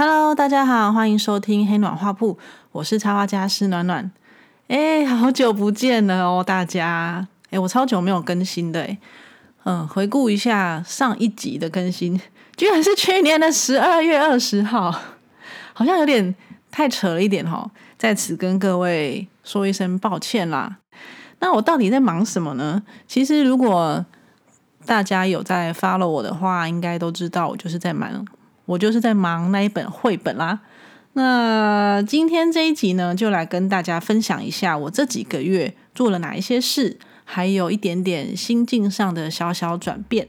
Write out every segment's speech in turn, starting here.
Hello，大家好，欢迎收听黑暖画铺，我是插画家施暖暖。哎，好久不见了哦，大家！哎，我超久没有更新的。嗯，回顾一下上一集的更新，居然是去年的十二月二十号，好像有点太扯了一点哈。在此跟各位说一声抱歉啦。那我到底在忙什么呢？其实如果大家有在 follow 我的话，应该都知道我就是在忙。我就是在忙那一本绘本啦。那今天这一集呢，就来跟大家分享一下我这几个月做了哪一些事，还有一点点心境上的小小转变。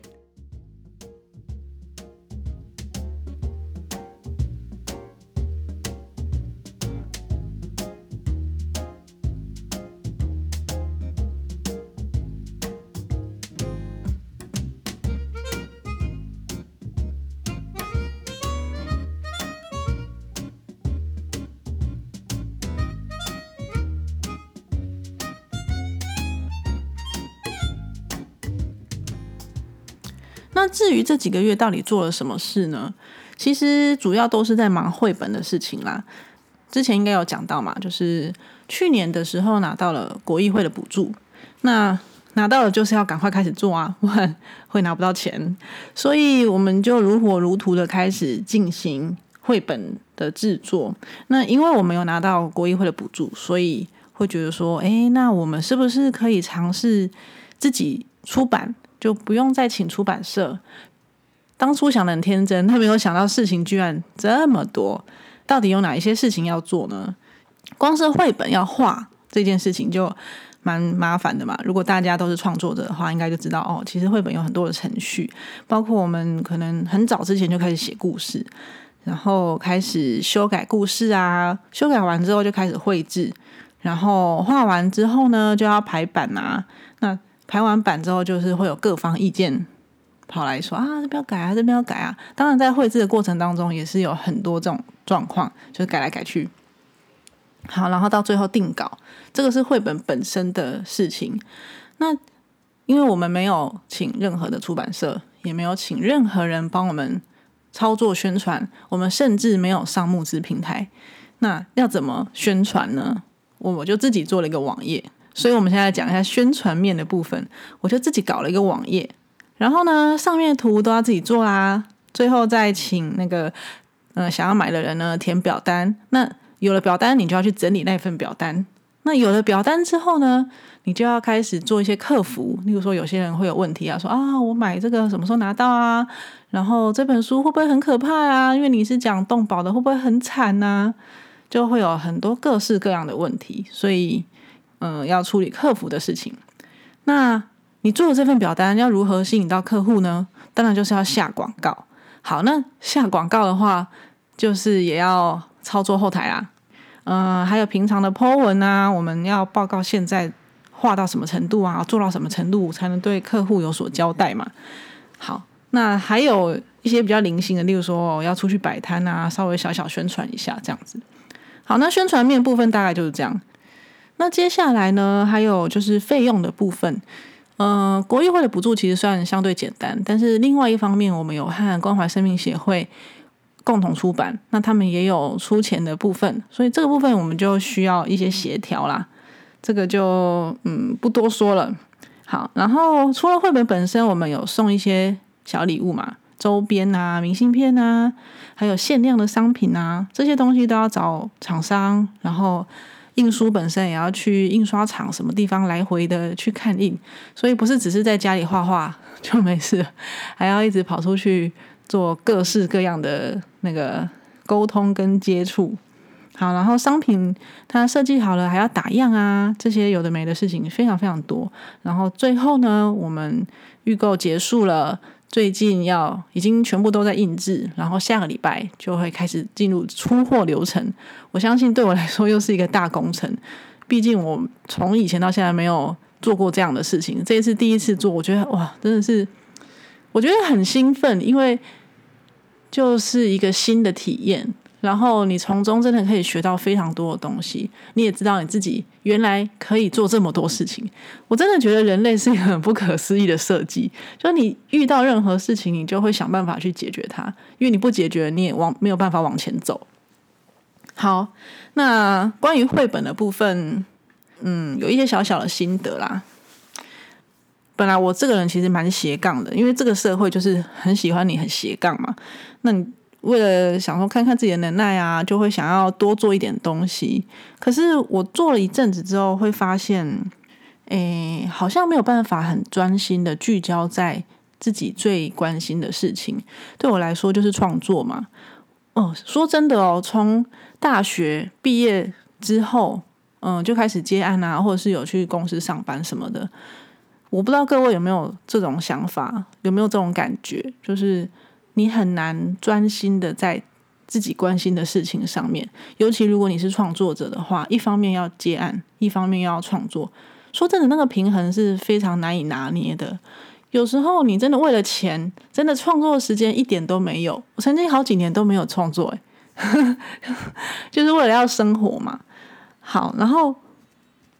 那至于这几个月到底做了什么事呢？其实主要都是在忙绘本的事情啦。之前应该有讲到嘛，就是去年的时候拿到了国议会的补助，那拿到了就是要赶快开始做啊，不然会拿不到钱。所以我们就如火如荼的开始进行绘本的制作。那因为我们有拿到国议会的补助，所以会觉得说，哎，那我们是不是可以尝试自己出版？就不用再请出版社。当初想的很天真，他没有想到事情居然这么多。到底有哪一些事情要做呢？光是绘本要画这件事情就蛮麻烦的嘛。如果大家都是创作者的话，应该就知道哦。其实绘本有很多的程序，包括我们可能很早之前就开始写故事，然后开始修改故事啊，修改完之后就开始绘制，然后画完之后呢，就要排版啊。排完版之后，就是会有各方意见跑来说啊，这边要改啊，这边要改啊。当然，在绘制的过程当中，也是有很多这种状况，就是改来改去。好，然后到最后定稿，这个是绘本本身的事情。那因为我们没有请任何的出版社，也没有请任何人帮我们操作宣传，我们甚至没有上募资平台。那要怎么宣传呢？我我就自己做了一个网页。所以，我们现在讲一下宣传面的部分。我就自己搞了一个网页，然后呢，上面的图都要自己做啦。最后再请那个呃想要买的人呢填表单。那有了表单，你就要去整理那份表单。那有了表单之后呢，你就要开始做一些客服。例如说，有些人会有问题啊，说啊，我买这个什么时候拿到啊？然后这本书会不会很可怕啊？因为你是讲动保的，会不会很惨呢？就会有很多各式各样的问题，所以。嗯，要处理客服的事情。那你做的这份表单要如何吸引到客户呢？当然就是要下广告。好，那下广告的话，就是也要操作后台啊。嗯，还有平常的 po 文啊，我们要报告现在画到什么程度啊，做到什么程度才能对客户有所交代嘛。好，那还有一些比较零星的，例如说要出去摆摊啊，稍微小小宣传一下这样子。好，那宣传面部分大概就是这样。那接下来呢？还有就是费用的部分。呃，国议会的补助其实算相对简单，但是另外一方面，我们有和关怀生命协会共同出版，那他们也有出钱的部分，所以这个部分我们就需要一些协调啦。这个就嗯不多说了。好，然后除了绘本本身，我们有送一些小礼物嘛，周边啊、明信片啊，还有限量的商品啊，这些东西都要找厂商，然后。印书本身也要去印刷厂什么地方来回的去看印，所以不是只是在家里画画就没事，还要一直跑出去做各式各样的那个沟通跟接触。好，然后商品它设计好了还要打样啊，这些有的没的事情非常非常多。然后最后呢，我们预购结束了。最近要已经全部都在印制，然后下个礼拜就会开始进入出货流程。我相信对我来说又是一个大工程，毕竟我从以前到现在没有做过这样的事情，这一次第一次做，我觉得哇，真的是我觉得很兴奋，因为就是一个新的体验，然后你从中真的可以学到非常多的东西，你也知道你自己原来可以做这么多事情。我真的觉得人类是一个很不可思议的设计，就你遇到任何事情，你就会想办法去解决它，因为你不解决，你也往没有办法往前走。好，那关于绘本的部分，嗯，有一些小小的心得啦。本来我这个人其实蛮斜杠的，因为这个社会就是很喜欢你很斜杠嘛。那你为了想说看看自己的能耐啊，就会想要多做一点东西。可是我做了一阵子之后，会发现，诶，好像没有办法很专心的聚焦在自己最关心的事情。对我来说，就是创作嘛。哦，说真的哦，从大学毕业之后，嗯，就开始接案啊，或者是有去公司上班什么的。我不知道各位有没有这种想法，有没有这种感觉，就是。你很难专心的在自己关心的事情上面，尤其如果你是创作者的话，一方面要接案，一方面要创作。说真的，那个平衡是非常难以拿捏的。有时候你真的为了钱，真的创作时间一点都没有。我曾经好几年都没有创作，哎，就是为了要生活嘛。好，然后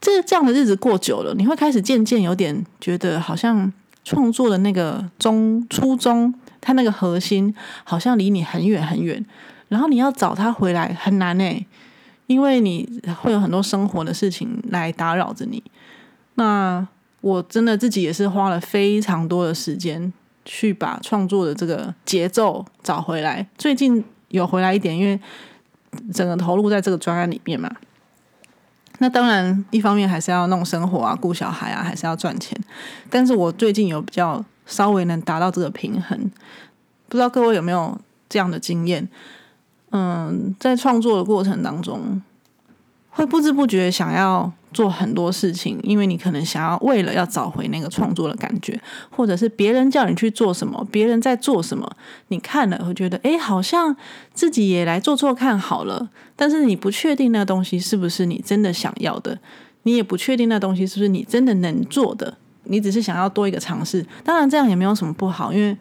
这这样的日子过久了，你会开始渐渐有点觉得，好像创作的那个中初衷。他那个核心好像离你很远很远，然后你要找他回来很难呢，因为你会有很多生活的事情来打扰着你。那我真的自己也是花了非常多的时间去把创作的这个节奏找回来。最近有回来一点，因为整个投入在这个专案里面嘛。那当然，一方面还是要弄生活啊，顾小孩啊，还是要赚钱。但是我最近有比较。稍微能达到这个平衡，不知道各位有没有这样的经验？嗯，在创作的过程当中，会不知不觉想要做很多事情，因为你可能想要为了要找回那个创作的感觉，或者是别人叫你去做什么，别人在做什么，你看了会觉得，哎，好像自己也来做做看好了。但是你不确定那东西是不是你真的想要的，你也不确定那东西是不是你真的能做的。你只是想要多一个尝试，当然这样也没有什么不好，因为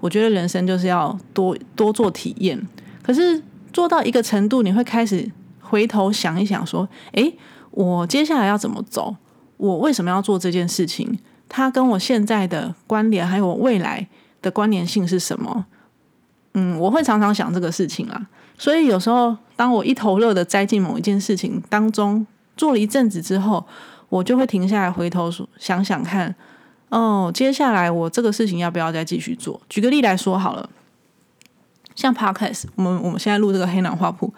我觉得人生就是要多多做体验。可是做到一个程度，你会开始回头想一想，说：“诶，我接下来要怎么走？我为什么要做这件事情？它跟我现在的关联，还有我未来的关联性是什么？”嗯，我会常常想这个事情啦。所以有时候，当我一头热的栽进某一件事情当中，做了一阵子之后，我就会停下来，回头想想看，哦，接下来我这个事情要不要再继续做？举个例来说好了，像 Podcast，我们我们现在录这个黑暖画铺，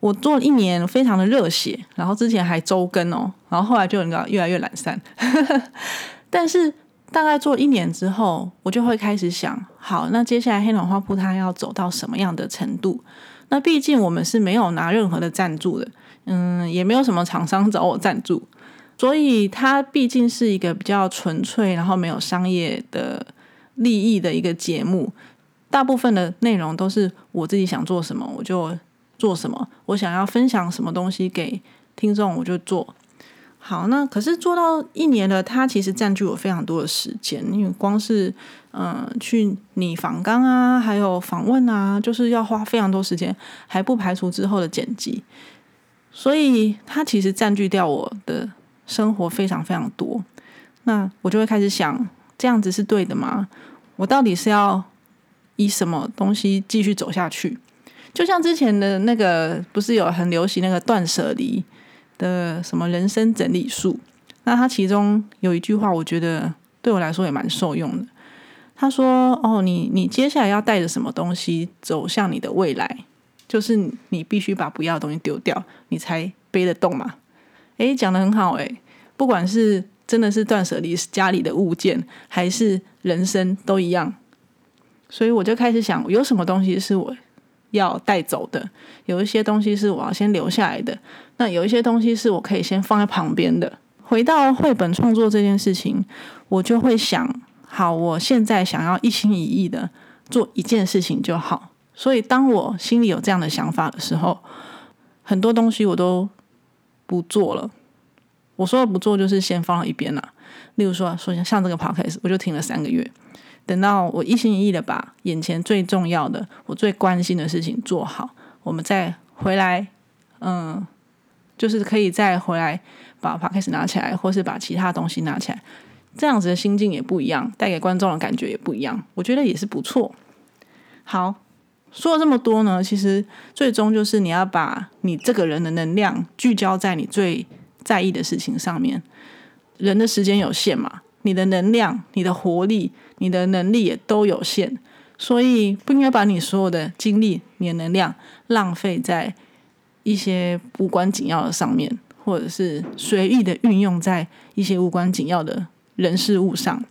我做了一年，非常的热血，然后之前还周更哦，然后后来就你知道越来越懒散，但是大概做一年之后，我就会开始想，好，那接下来黑暖画铺它要走到什么样的程度？那毕竟我们是没有拿任何的赞助的，嗯，也没有什么厂商找我赞助。所以它毕竟是一个比较纯粹，然后没有商业的利益的一个节目。大部分的内容都是我自己想做什么我就做什么，我想要分享什么东西给听众我就做。好，那可是做到一年了，它其实占据我非常多的时间，因为光是嗯去拟访纲啊，还有访问啊，就是要花非常多时间，还不排除之后的剪辑。所以它其实占据掉我的。生活非常非常多，那我就会开始想，这样子是对的吗？我到底是要以什么东西继续走下去？就像之前的那个，不是有很流行那个断舍离的什么人生整理术？那他其中有一句话，我觉得对我来说也蛮受用的。他说：“哦，你你接下来要带着什么东西走向你的未来？就是你必须把不要的东西丢掉，你才背得动嘛。”诶，讲的很好诶，不管是真的是断舍离家里的物件，还是人生都一样。所以我就开始想，有什么东西是我要带走的？有一些东西是我要先留下来的。那有一些东西是我可以先放在旁边的。回到绘本创作这件事情，我就会想，好，我现在想要一心一意的做一件事情就好。所以当我心里有这样的想法的时候，很多东西我都。不做了，我说的不做就是先放到一边了。例如说，说像这个 podcast，我就停了三个月，等到我一心一意的把眼前最重要的、我最关心的事情做好，我们再回来，嗯，就是可以再回来把 p 开始拿起来，或是把其他东西拿起来，这样子的心境也不一样，带给观众的感觉也不一样，我觉得也是不错。好，说了这么多呢，其实最终就是你要把你这个人的能量聚焦在你最在意的事情上面。人的时间有限嘛，你的能量、你的活力、你的能力也都有限，所以不应该把你所有的精力、你的能量浪费在一些无关紧要的上面，或者是随意的运用在一些无关紧要的人事物上，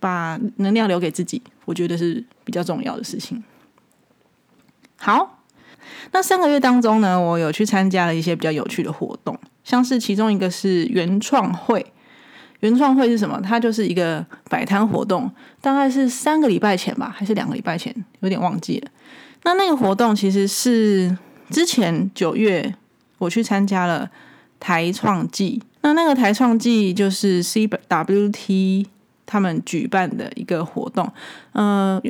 把能量留给自己，我觉得是比较重要的事情。好，那三个月当中呢，我有去参加了一些比较有趣的活动，像是其中一个是原创会。原创会是什么？它就是一个摆摊活动，大概是三个礼拜前吧，还是两个礼拜前，有点忘记了。那那个活动其实是之前九月我去参加了台创季，那那个台创季就是 CWT 他们举办的一个活动。嗯，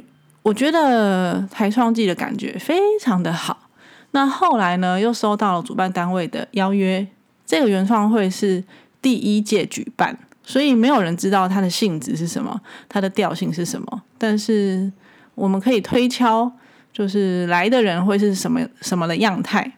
我觉得台创季的感觉非常的好。那后来呢，又收到了主办单位的邀约，这个原创会是第一届举办。所以没有人知道它的性质是什么，它的调性是什么。但是我们可以推敲，就是来的人会是什么什么的样态。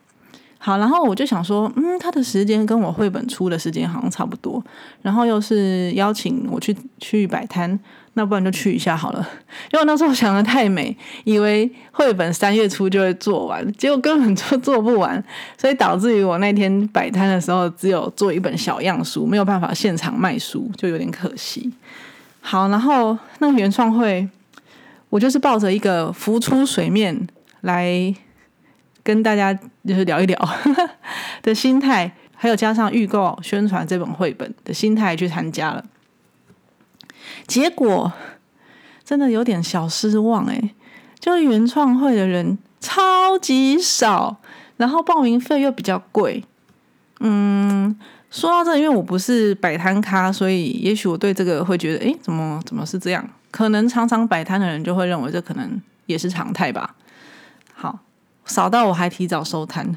好，然后我就想说，嗯，他的时间跟我绘本出的时间好像差不多，然后又是邀请我去去摆摊。那不然就去一下好了，因为那时候想的太美，以为绘本三月初就会做完，结果根本就做不完，所以导致于我那天摆摊的时候只有做一本小样书，没有办法现场卖书，就有点可惜。好，然后那个原创会，我就是抱着一个浮出水面来跟大家就是聊一聊 的心态，还有加上预购宣传这本绘本的心态去参加了。结果真的有点小失望哎，就是原创会的人超级少，然后报名费又比较贵。嗯，说到这，因为我不是摆摊咖，所以也许我对这个会觉得，哎，怎么怎么是这样？可能常常摆摊的人就会认为这可能也是常态吧。好，少到我还提早收摊，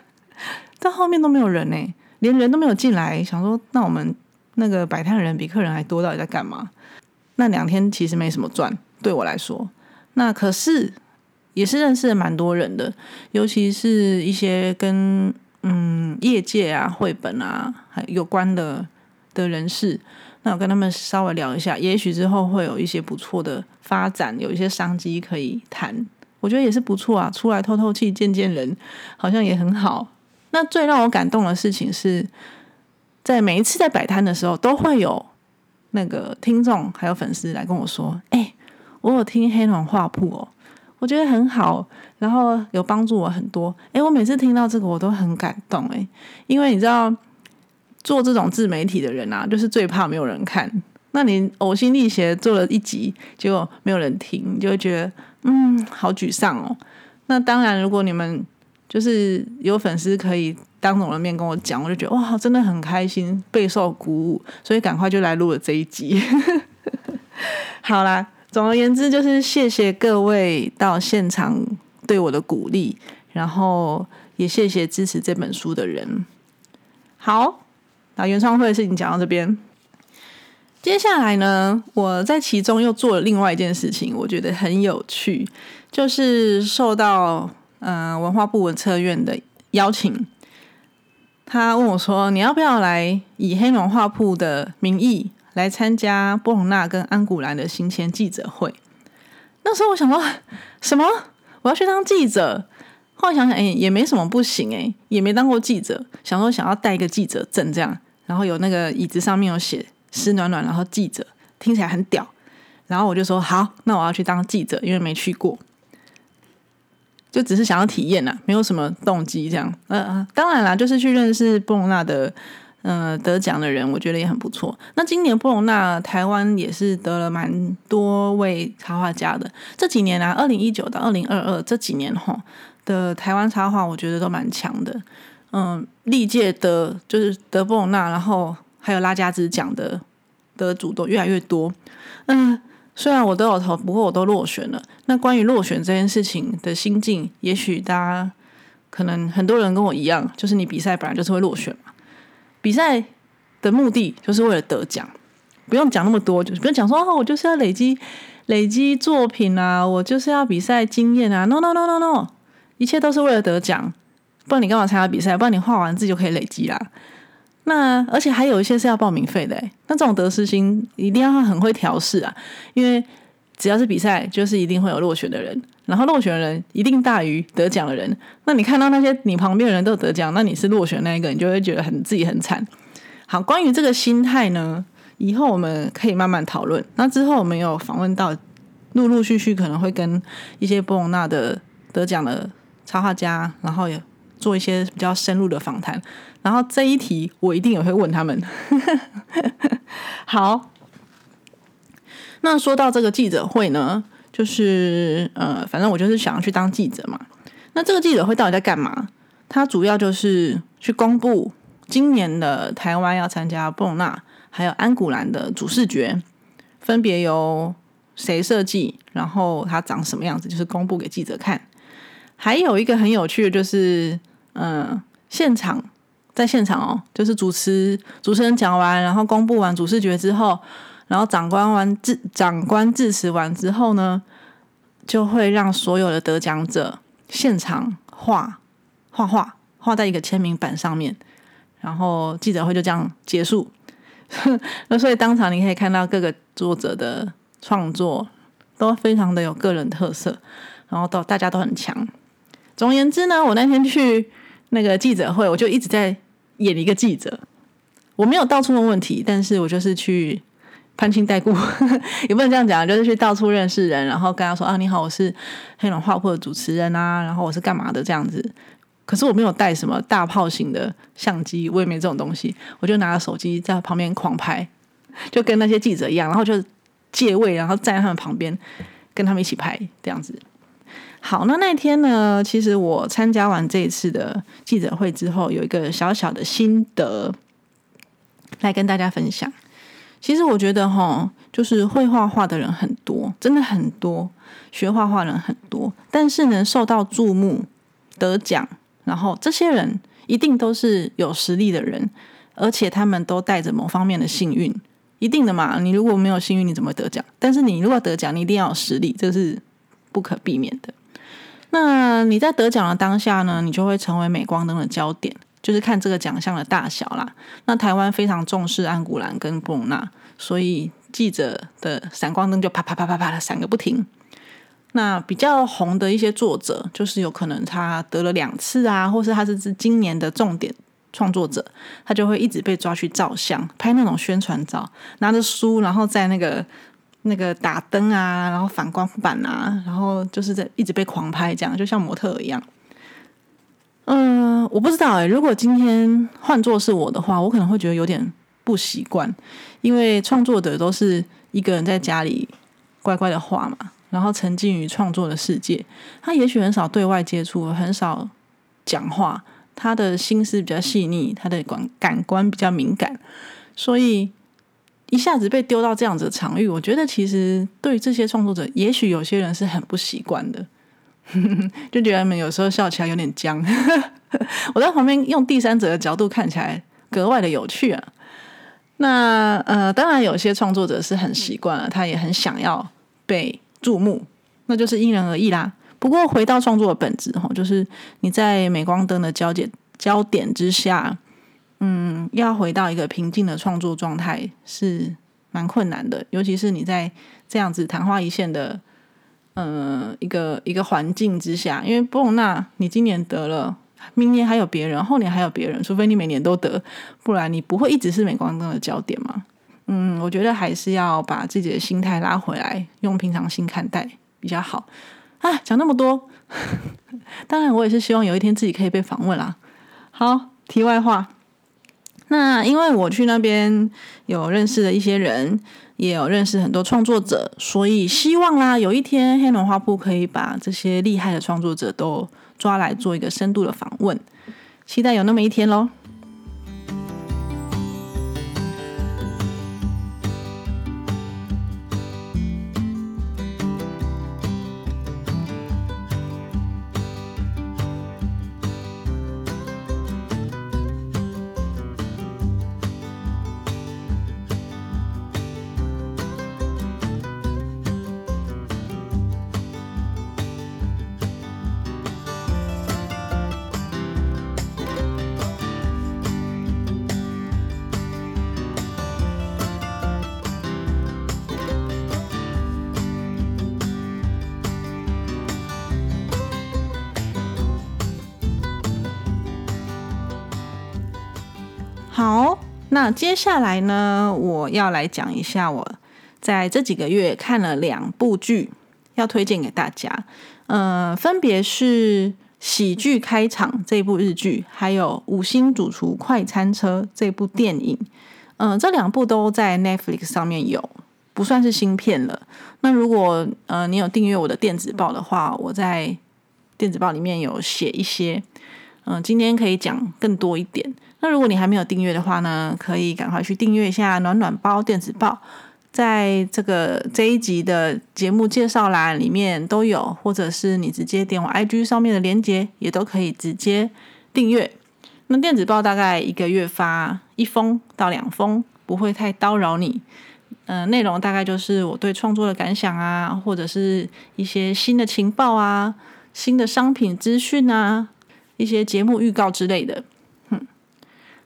但后面都没有人呢，连人都没有进来。想说，那我们那个摆摊人比客人还多，到底在干嘛？那两天其实没什么赚，对我来说。那可是也是认识了蛮多人的，尤其是一些跟嗯业界啊、绘本啊还有关的的人士。那我跟他们稍微聊一下，也许之后会有一些不错的发展，有一些商机可以谈。我觉得也是不错啊，出来透透气、见见人，好像也很好。那最让我感动的事情是在每一次在摆摊的时候，都会有。那个听众还有粉丝来跟我说：“哎，我有听黑暖画铺哦，我觉得很好，然后有帮助我很多。哎，我每次听到这个我都很感动哎，因为你知道做这种自媒体的人啊，就是最怕没有人看。那你呕心沥血做了一集，结果没有人听，你就会觉得嗯，好沮丧哦。那当然，如果你们就是有粉丝可以。”当着我的面跟我讲，我就觉得哇，真的很开心，备受鼓舞，所以赶快就来录了这一集。好啦，总而言之，就是谢谢各位到现场对我的鼓励，然后也谢谢支持这本书的人。好，那原创会的事情讲到这边，接下来呢，我在其中又做了另外一件事情，我觉得很有趣，就是受到嗯文化部文策院的邀请。他问我说：“你要不要来以黑龙画铺的名义来参加波隆纳跟安古兰的行前记者会？”那时候我想说：“什么？我要去当记者？”后来想想，哎，也没什么不行，哎，也没当过记者，想说想要带一个记者证这样，然后有那个椅子上面有写“湿暖暖”，然后记者听起来很屌，然后我就说：“好，那我要去当记者，因为没去过。”就只是想要体验呐，没有什么动机这样。呃，当然啦，就是去认识布隆纳的，呃，得奖的人，我觉得也很不错。那今年布隆纳台湾也是得了蛮多位插画家的。这几年啊，二零一九到二零二二这几年哈的台湾插画，我觉得都蛮强的。嗯，历届得就是得布隆纳，然后还有拉加兹奖的得主都越来越多。嗯。虽然我都有投，不过我都落选了。那关于落选这件事情的心境，也许大家可能很多人跟我一样，就是你比赛本来就是会落选嘛。比赛的目的就是为了得奖，不用讲那么多，就是不用讲说哦，我就是要累积累积作品啊，我就是要比赛经验啊。No No No No No，一切都是为了得奖，不然你干嘛参加比赛？不然你画完字就可以累积啦。那而且还有一些是要报名费的，那这种得失心一定要很会调试啊，因为只要是比赛，就是一定会有落选的人，然后落选的人一定大于得奖的人。那你看到那些你旁边的人都得奖，那你是落选那一个，你就会觉得很自己很惨。好，关于这个心态呢，以后我们可以慢慢讨论。那之后我们有访问到，陆陆续续可能会跟一些波隆纳的得奖的插画家，然后也做一些比较深入的访谈。然后这一题我一定也会问他们。好，那说到这个记者会呢，就是呃，反正我就是想要去当记者嘛。那这个记者会到底在干嘛？它主要就是去公布今年的台湾要参加布隆纳还有安古兰的主视觉，分别由谁设计，然后它长什么样子，就是公布给记者看。还有一个很有趣的，就是嗯，现场。在现场哦，就是主持主持人讲完，然后公布完主视觉之后，然后长官完致长官致辞完之后呢，就会让所有的得奖者现场画画画画在一个签名板上面，然后记者会就这样结束。那所以当场你可以看到各个作者的创作都非常的有个人特色，然后都大家都很强。总而言之呢，我那天去那个记者会，我就一直在。演一个记者，我没有到处问问题，但是我就是去攀亲带故，也不能这样讲，就是去到处认识人，然后跟他说啊，你好，我是黑龙画铺的主持人啊，然后我是干嘛的这样子。可是我没有带什么大炮型的相机，我也没这种东西，我就拿着手机在旁边狂拍，就跟那些记者一样，然后就借位，然后站在他们旁边跟他们一起拍这样子。好，那那天呢？其实我参加完这一次的记者会之后，有一个小小的心得来跟大家分享。其实我觉得哈，就是会画画的人很多，真的很多，学画画人很多，但是能受到注目、得奖，然后这些人一定都是有实力的人，而且他们都带着某方面的幸运，一定的嘛。你如果没有幸运，你怎么得奖？但是你如果得奖，你一定要有实力，这是不可避免的。那你在得奖的当下呢，你就会成为镁光灯的焦点，就是看这个奖项的大小啦。那台湾非常重视安古兰跟布隆纳，所以记者的闪光灯就啪啪啪啪啪的闪个不停。那比较红的一些作者，就是有可能他得了两次啊，或是他是今年的重点创作者，他就会一直被抓去照相，拍那种宣传照，拿着书，然后在那个。那个打灯啊，然后反光板啊，然后就是在一直被狂拍，这样就像模特一样。嗯，我不知道哎，如果今天换作是我的话，我可能会觉得有点不习惯，因为创作者都是一个人在家里乖乖的画嘛，然后沉浸于创作的世界，他也许很少对外接触，很少讲话，他的心思比较细腻，他的感感官比较敏感，所以。一下子被丢到这样子的场域，我觉得其实对这些创作者，也许有些人是很不习惯的，就觉得他们有时候笑起来有点僵。我在旁边用第三者的角度看起来格外的有趣啊。那呃，当然有些创作者是很习惯了，他也很想要被注目，那就是因人而异啦。不过回到创作的本质哈，就是你在镁光灯的焦点焦点之下。嗯，要回到一个平静的创作状态是蛮困难的，尤其是你在这样子昙花一现的，呃，一个一个环境之下。因为布隆纳，你今年得了，明年还有别人，后年还有别人，除非你每年都得，不然你不会一直是镁光灯的焦点嘛。嗯，我觉得还是要把自己的心态拉回来，用平常心看待比较好。啊，讲那么多，当然我也是希望有一天自己可以被访问啦。好，题外话。那因为我去那边有认识的一些人，也有认识很多创作者，所以希望啦，有一天黑龙花铺可以把这些厉害的创作者都抓来做一个深度的访问，期待有那么一天喽。好，那接下来呢，我要来讲一下我在这几个月看了两部剧，要推荐给大家。嗯，分别是《喜剧开场》这部日剧，还有《五星主厨快餐车》这部电影。嗯，这两部都在 Netflix 上面有，不算是新片了。那如果呃你有订阅我的电子报的话，我在电子报里面有写一些。嗯，今天可以讲更多一点。那如果你还没有订阅的话呢，可以赶快去订阅一下暖暖包电子报，在这个这一集的节目介绍栏里面都有，或者是你直接点我 IG 上面的链接，也都可以直接订阅。那电子报大概一个月发一封到两封，不会太叨扰你。嗯，内容大概就是我对创作的感想啊，或者是一些新的情报啊、新的商品资讯啊、一些节目预告之类的。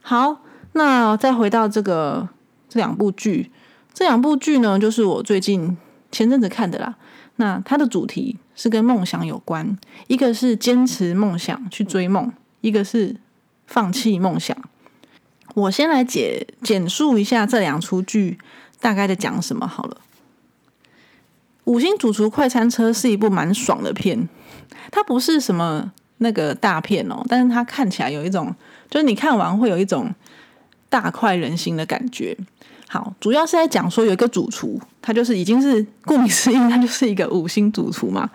好，那再回到这个这两部剧，这两部剧呢，就是我最近前阵子看的啦。那它的主题是跟梦想有关，一个是坚持梦想去追梦，一个是放弃梦想。我先来简简述一下这两出剧大概在讲什么好了。五星主厨快餐车是一部蛮爽的片，它不是什么那个大片哦，但是它看起来有一种。就是你看完会有一种大快人心的感觉。好，主要是在讲说有一个主厨，他就是已经是顾名思义，他就是一个五星主厨嘛。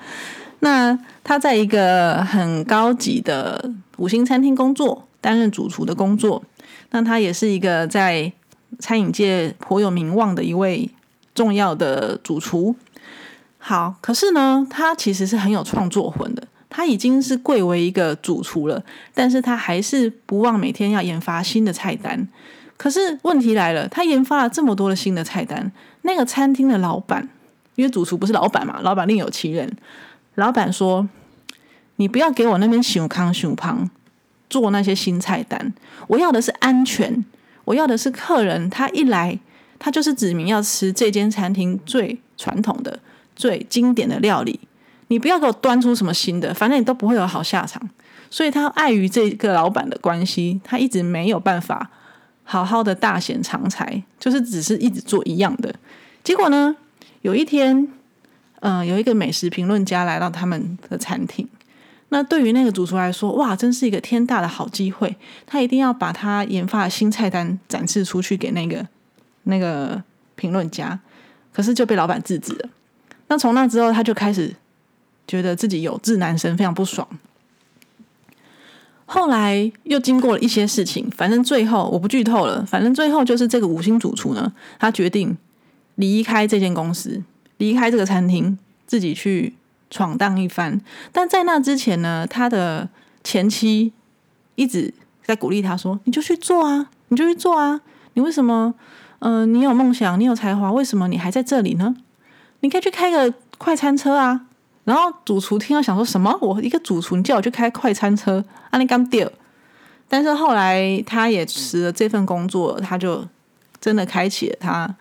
那他在一个很高级的五星餐厅工作，担任主厨的工作。那他也是一个在餐饮界颇有名望的一位重要的主厨。好，可是呢，他其实是很有创作魂的。他已经是贵为一个主厨了，但是他还是不忘每天要研发新的菜单。可是问题来了，他研发了这么多的新的菜单，那个餐厅的老板，因为主厨不是老板嘛，老板另有其人。老板说：“你不要给我那边熊康熊胖做那些新菜单，我要的是安全，我要的是客人他一来，他就是指明要吃这间餐厅最传统的、最经典的料理。”你不要给我端出什么新的，反正你都不会有好下场。所以他碍于这个老板的关系，他一直没有办法好好的大显长才，就是只是一直做一样的。结果呢，有一天，嗯，有一个美食评论家来到他们的餐厅。那对于那个主厨来说，哇，真是一个天大的好机会，他一定要把他研发的新菜单展示出去给那个那个评论家。可是就被老板制止了。那从那之后，他就开始。觉得自己有志难伸，非常不爽。后来又经过了一些事情，反正最后我不剧透了。反正最后就是这个五星主厨呢，他决定离开这间公司，离开这个餐厅，自己去闯荡一番。但在那之前呢，他的前妻一直在鼓励他说：“你就去做啊，你就去做啊！你为什么？嗯，你有梦想，你有才华，为什么你还在这里呢？你可以去开个快餐车啊！”然后主厨听到想说什么？我一个主厨，你叫我去开快餐车，阿你刚掉。但是后来他也辞了这份工作，他就真的开启了他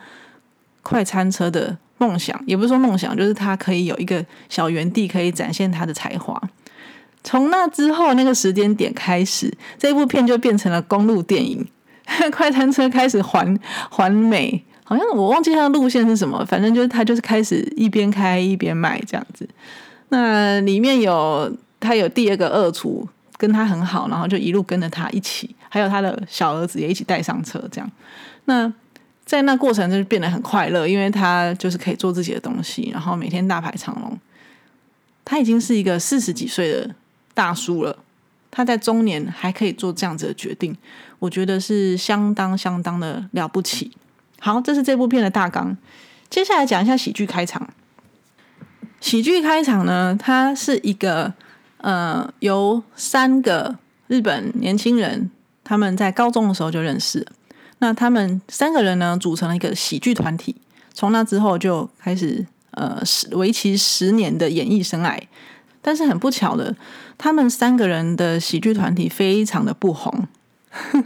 快餐车的梦想，也不是说梦想，就是他可以有一个小园地，可以展现他的才华。从那之后那个时间点开始，这部片就变成了公路电影，快餐车开始环环美。好像我忘记他的路线是什么，反正就是他就是开始一边开一边卖这样子。那里面有他有第二个二厨跟他很好，然后就一路跟着他一起，还有他的小儿子也一起带上车这样。那在那过程就变得很快乐，因为他就是可以做自己的东西，然后每天大排长龙。他已经是一个四十几岁的大叔了，他在中年还可以做这样子的决定，我觉得是相当相当的了不起。好，这是这部片的大纲。接下来讲一下喜剧开场。喜剧开场呢，它是一个呃，由三个日本年轻人他们在高中的时候就认识。那他们三个人呢，组成了一个喜剧团体。从那之后就开始呃，为期十年的演艺生涯。但是很不巧的，他们三个人的喜剧团体非常的不红，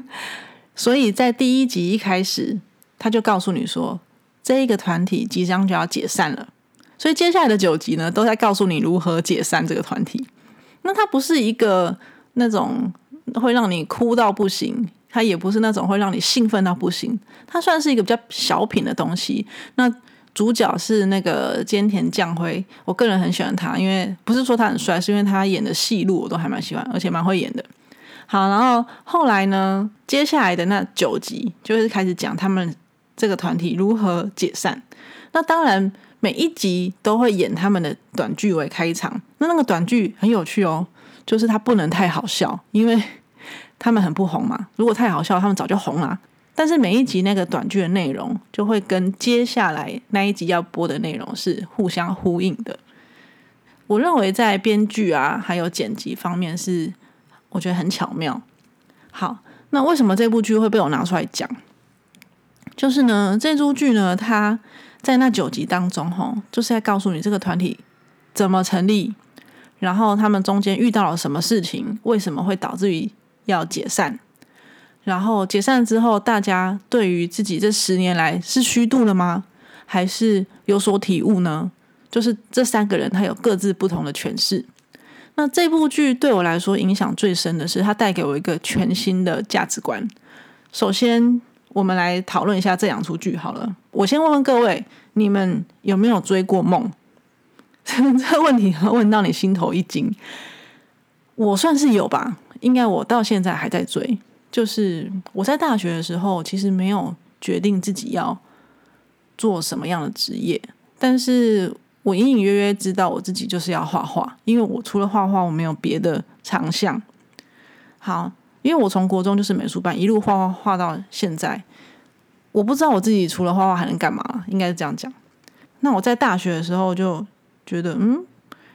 所以在第一集一开始。他就告诉你说，这一个团体即将就要解散了，所以接下来的九集呢，都在告诉你如何解散这个团体。那它不是一个那种会让你哭到不行，它也不是那种会让你兴奋到不行，它算是一个比较小品的东西。那主角是那个菅田将晖，我个人很喜欢他，因为不是说他很帅，是因为他演的戏路我都还蛮喜欢，而且蛮会演的。好，然后后来呢，接下来的那九集就是开始讲他们这个团体如何解散。那当然每一集都会演他们的短剧为开场，那那个短剧很有趣哦，就是它不能太好笑，因为他们很不红嘛。如果太好笑，他们早就红了。但是每一集那个短剧的内容就会跟接下来那一集要播的内容是互相呼应的。我认为在编剧啊还有剪辑方面是我觉得很巧妙。好，那为什么这部剧会被我拿出来讲？就是呢，这出剧呢，它在那九集当中，吼，就是在告诉你这个团体怎么成立，然后他们中间遇到了什么事情，为什么会导致于要解散。然后解散之后，大家对于自己这十年来是虚度了吗？还是有所体悟呢？就是这三个人他有各自不同的诠释。那这部剧对我来说影响最深的是，它带给我一个全新的价值观。首先，我们来讨论一下这两出剧好了。我先问问各位，你们有没有追过梦？这个问题问到你心头一惊。我算是有吧，应该我到现在还在追。就是我在大学的时候，其实没有决定自己要做什么样的职业，但是我隐隐约约知道我自己就是要画画，因为我除了画画，我没有别的长项。好，因为我从国中就是美术班，一路画画画到现在，我不知道我自己除了画画还能干嘛，应该是这样讲。那我在大学的时候就觉得，嗯，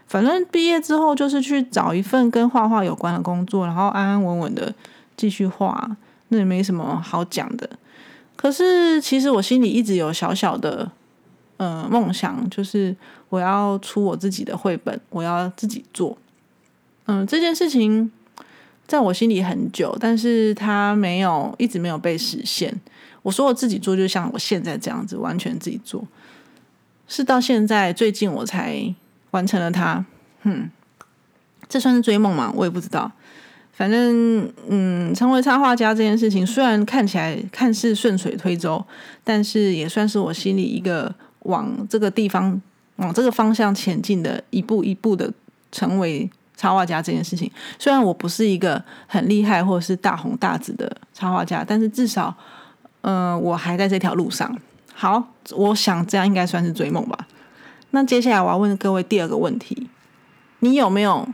反正毕业之后就是去找一份跟画画有关的工作，然后安安稳稳的。继续画，那也没什么好讲的。可是其实我心里一直有小小的呃梦想，就是我要出我自己的绘本，我要自己做。嗯，这件事情在我心里很久，但是它没有一直没有被实现。我说我自己做，就像我现在这样子，完全自己做，是到现在最近我才完成了它。嗯，这算是追梦吗？我也不知道。反正，嗯，成为插画家这件事情，虽然看起来看似顺水推舟，但是也算是我心里一个往这个地方、往这个方向前进的一步一步的成为插画家这件事情。虽然我不是一个很厉害或者是大红大紫的插画家，但是至少，嗯，我还在这条路上。好，我想这样应该算是追梦吧。那接下来我要问各位第二个问题：你有没有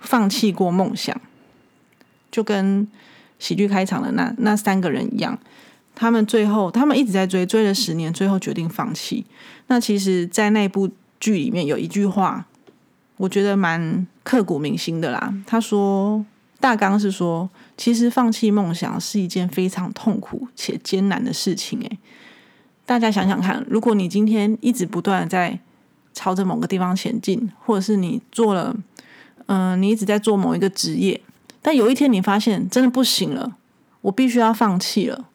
放弃过梦想？就跟喜剧开场的那那三个人一样，他们最后他们一直在追，追了十年，最后决定放弃。那其实，在那部剧里面有一句话，我觉得蛮刻骨铭心的啦。他说，大纲是说，其实放弃梦想是一件非常痛苦且艰难的事情。诶，大家想想看，如果你今天一直不断的在朝着某个地方前进，或者是你做了，嗯，你一直在做某一个职业。但有一天你发现真的不行了，我必须要放弃了。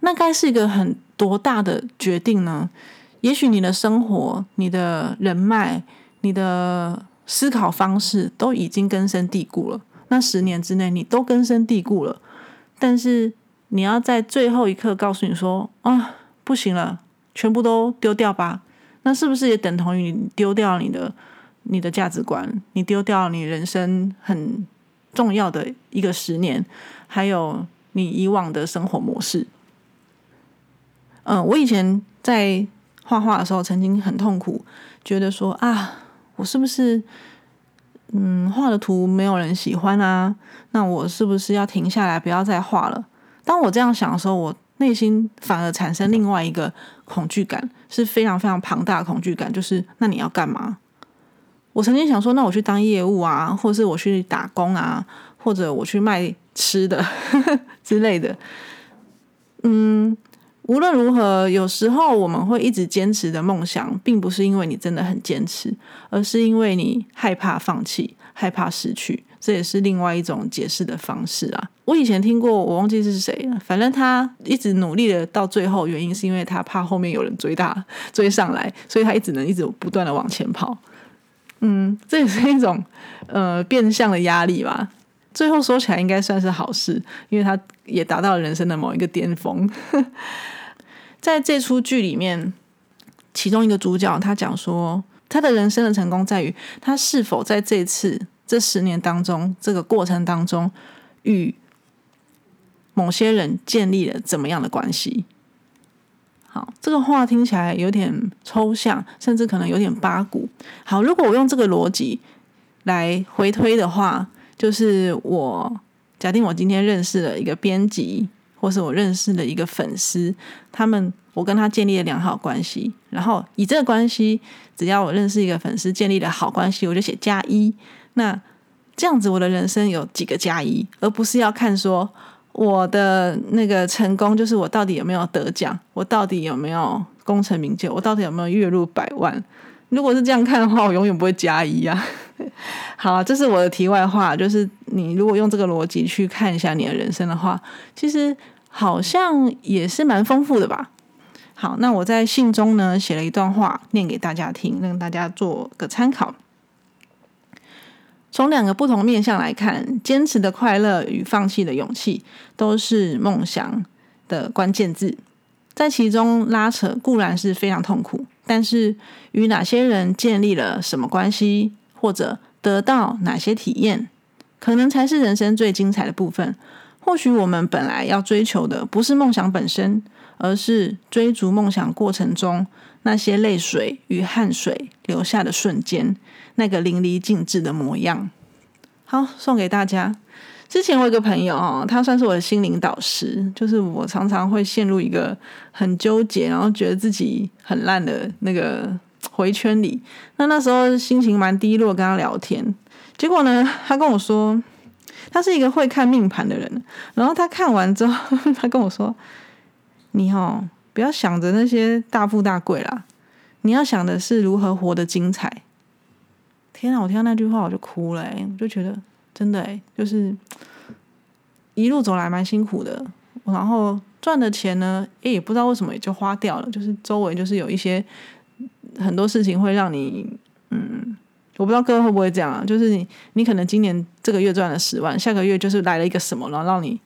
那该是一个很多大的决定呢？也许你的生活、你的人脉、你的思考方式都已经根深蒂固了。那十年之内你都根深蒂固了，但是你要在最后一刻告诉你说：“啊，不行了，全部都丢掉吧。”那是不是也等同于你丢掉你的你的价值观？你丢掉你人生很。重要的一个十年，还有你以往的生活模式。嗯，我以前在画画的时候，曾经很痛苦，觉得说啊，我是不是嗯画的图没有人喜欢啊？那我是不是要停下来，不要再画了？当我这样想的时候，我内心反而产生另外一个恐惧感，是非常非常庞大的恐惧感，就是那你要干嘛？我曾经想说，那我去当业务啊，或是我去打工啊，或者我去卖吃的 之类的。嗯，无论如何，有时候我们会一直坚持的梦想，并不是因为你真的很坚持，而是因为你害怕放弃，害怕失去。这也是另外一种解释的方式啊。我以前听过，我忘记是谁了。反正他一直努力的到最后，原因是因为他怕后面有人追他追上来，所以他一直能一直不断的往前跑。嗯，这也是一种呃变相的压力吧。最后说起来应该算是好事，因为他也达到了人生的某一个巅峰。在这出剧里面，其中一个主角他讲说，他的人生的成功在于他是否在这次这十年当中这个过程当中与某些人建立了怎么样的关系。好，这个话听起来有点抽象，甚至可能有点八股。好，如果我用这个逻辑来回推的话，就是我假定我今天认识了一个编辑，或是我认识了一个粉丝，他们我跟他建立了良好关系，然后以这个关系，只要我认识一个粉丝建立了好关系，我就写加一。那这样子，我的人生有几个加一，而不是要看说。我的那个成功，就是我到底有没有得奖，我到底有没有功成名就，我到底有没有月入百万？如果是这样看的话，我永远不会加一啊。好，这是我的题外话，就是你如果用这个逻辑去看一下你的人生的话，其实好像也是蛮丰富的吧。好，那我在信中呢写了一段话，念给大家听，让大家做个参考。从两个不同面向来看，坚持的快乐与放弃的勇气都是梦想的关键字。在其中拉扯固然是非常痛苦，但是与哪些人建立了什么关系，或者得到哪些体验，可能才是人生最精彩的部分。或许我们本来要追求的不是梦想本身，而是追逐梦想过程中那些泪水与汗水留下的瞬间。那个淋漓尽致的模样，好送给大家。之前我有个朋友哦，他算是我的心灵导师，就是我常常会陷入一个很纠结，然后觉得自己很烂的那个回圈里。那那时候心情蛮低落，跟他聊天，结果呢，他跟我说，他是一个会看命盘的人，然后他看完之后，他跟我说：“你哦，不要想着那些大富大贵啦，你要想的是如何活得精彩。”天啊！我听到那句话我就哭了，我就觉得真的哎，就是一路走来蛮辛苦的，然后赚的钱呢，也不知道为什么也就花掉了，就是周围就是有一些很多事情会让你，嗯，我不知道各位会不会这样啊，就是你你可能今年这个月赚了十万，下个月就是来了一个什么，然后让你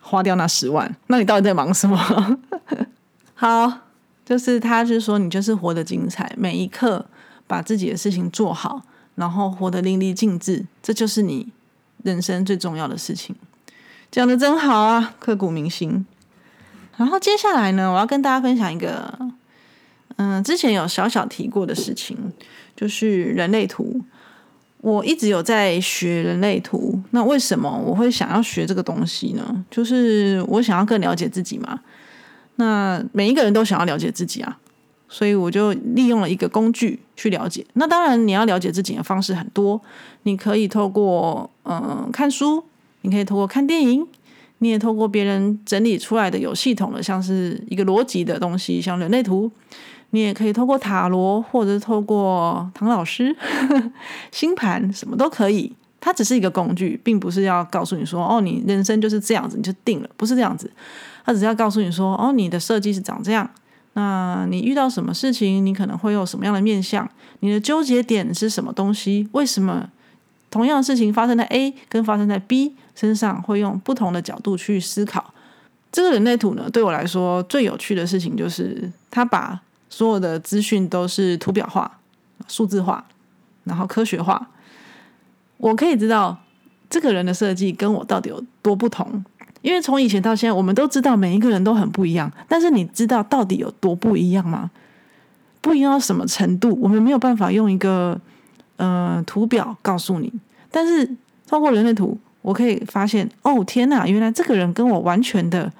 花掉那十万，那你到底在忙什么？好，就是他是说你就是活得精彩，每一刻把自己的事情做好。然后活得淋漓尽致，这就是你人生最重要的事情。讲的真好啊，刻骨铭心。然后接下来呢，我要跟大家分享一个，嗯，之前有小小提过的事情，就是人类图。我一直有在学人类图，那为什么我会想要学这个东西呢？就是我想要更了解自己嘛。那每一个人都想要了解自己啊。所以我就利用了一个工具去了解。那当然，你要了解自己的方式很多。你可以透过嗯看书，你可以透过看电影，你也透过别人整理出来的有系统的，像是一个逻辑的东西，像人类图。你也可以透过塔罗，或者透过唐老师 星盘，什么都可以。它只是一个工具，并不是要告诉你说哦，你人生就是这样子，你就定了，不是这样子。它只是要告诉你说哦，你的设计是长这样。那你遇到什么事情，你可能会有什么样的面相？你的纠结点是什么东西？为什么同样的事情发生在 A 跟发生在 B 身上，会用不同的角度去思考？这个人类图呢，对我来说最有趣的事情就是，他把所有的资讯都是图表化、数字化，然后科学化。我可以知道这个人的设计跟我到底有多不同。因为从以前到现在，我们都知道每一个人都很不一样，但是你知道到底有多不一样吗？不一样到什么程度？我们没有办法用一个呃图表告诉你，但是通过人类图，我可以发现，哦天哪，原来这个人跟我完全的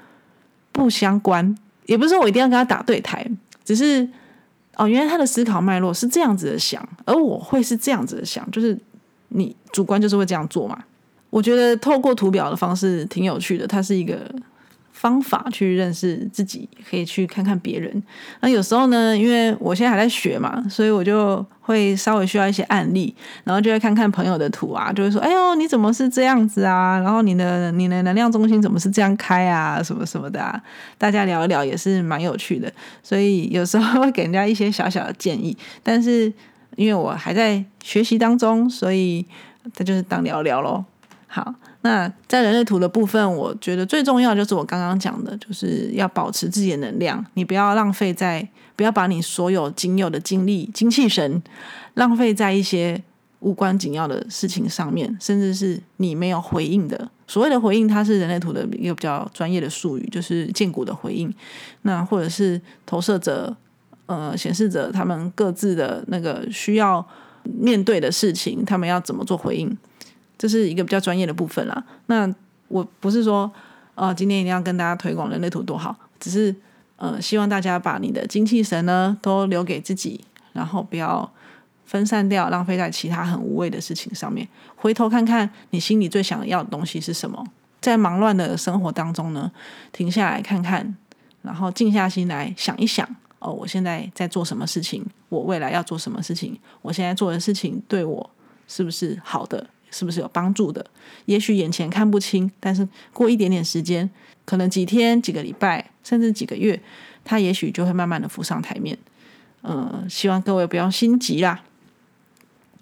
不相关。也不是说我一定要跟他打对台，只是哦，原来他的思考脉络是这样子的想，而我会是这样子的想，就是你主观就是会这样做嘛。我觉得透过图表的方式挺有趣的，它是一个方法去认识自己，可以去看看别人。那有时候呢，因为我现在还在学嘛，所以我就会稍微需要一些案例，然后就会看看朋友的图啊，就会说：“哎呦，你怎么是这样子啊？然后你的你的能量中心怎么是这样开啊？什么什么的啊？”大家聊一聊也是蛮有趣的，所以有时候会给人家一些小小的建议。但是因为我还在学习当中，所以这就是当聊聊喽。好，那在人类图的部分，我觉得最重要就是我刚刚讲的，就是要保持自己的能量，你不要浪费在，不要把你所有仅有的精力、精气神浪费在一些无关紧要的事情上面，甚至是你没有回应的。所谓的回应，它是人类图的一个比较专业的术语，就是建骨的回应。那或者是投射者、呃显示者他们各自的那个需要面对的事情，他们要怎么做回应？这是一个比较专业的部分啦。那我不是说，呃，今天一定要跟大家推广人类图多好，只是呃，希望大家把你的精气神呢都留给自己，然后不要分散掉，浪费在其他很无谓的事情上面。回头看看你心里最想要的东西是什么，在忙乱的生活当中呢，停下来看看，然后静下心来想一想，哦，我现在在做什么事情？我未来要做什么事情？我现在做的事情对我是不是好的？是不是有帮助的？也许眼前看不清，但是过一点点时间，可能几天、几个礼拜，甚至几个月，它也许就会慢慢的浮上台面。嗯，希望各位不要心急啦。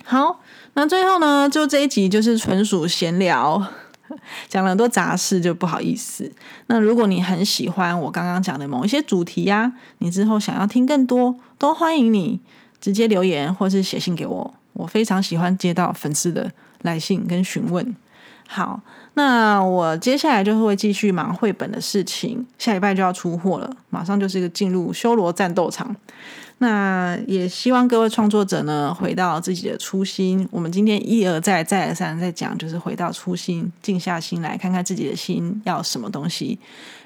好，那最后呢，就这一集就是纯属闲聊，讲了很多杂事，就不好意思。那如果你很喜欢我刚刚讲的某一些主题呀，你之后想要听更多，都欢迎你直接留言或是写信给我。我非常喜欢接到粉丝的。来信跟询问，好，那我接下来就会继续忙绘本的事情，下礼拜就要出货了，马上就是一个进入修罗战斗场。那也希望各位创作者呢，回到自己的初心。我们今天一而再，再而三在讲，就是回到初心，静下心来看看自己的心要什么东西，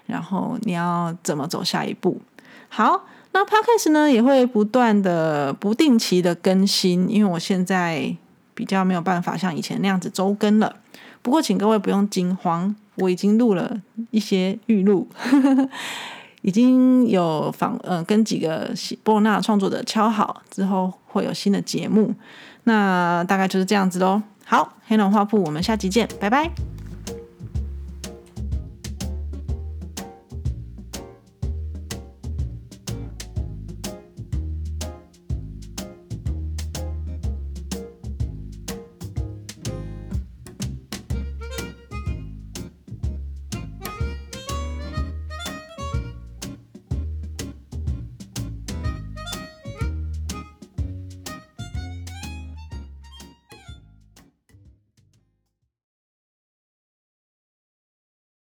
然后你要怎么走下一步。好，那 Podcast 呢也会不断的、不定期的更新，因为我现在。比较没有办法像以前那样子周更了，不过请各位不用惊慌，我已经录了一些预录，已经有访呃跟几个波罗纳创作者敲好，之后会有新的节目，那大概就是这样子喽。好，黑龙花铺，我们下集见，拜拜。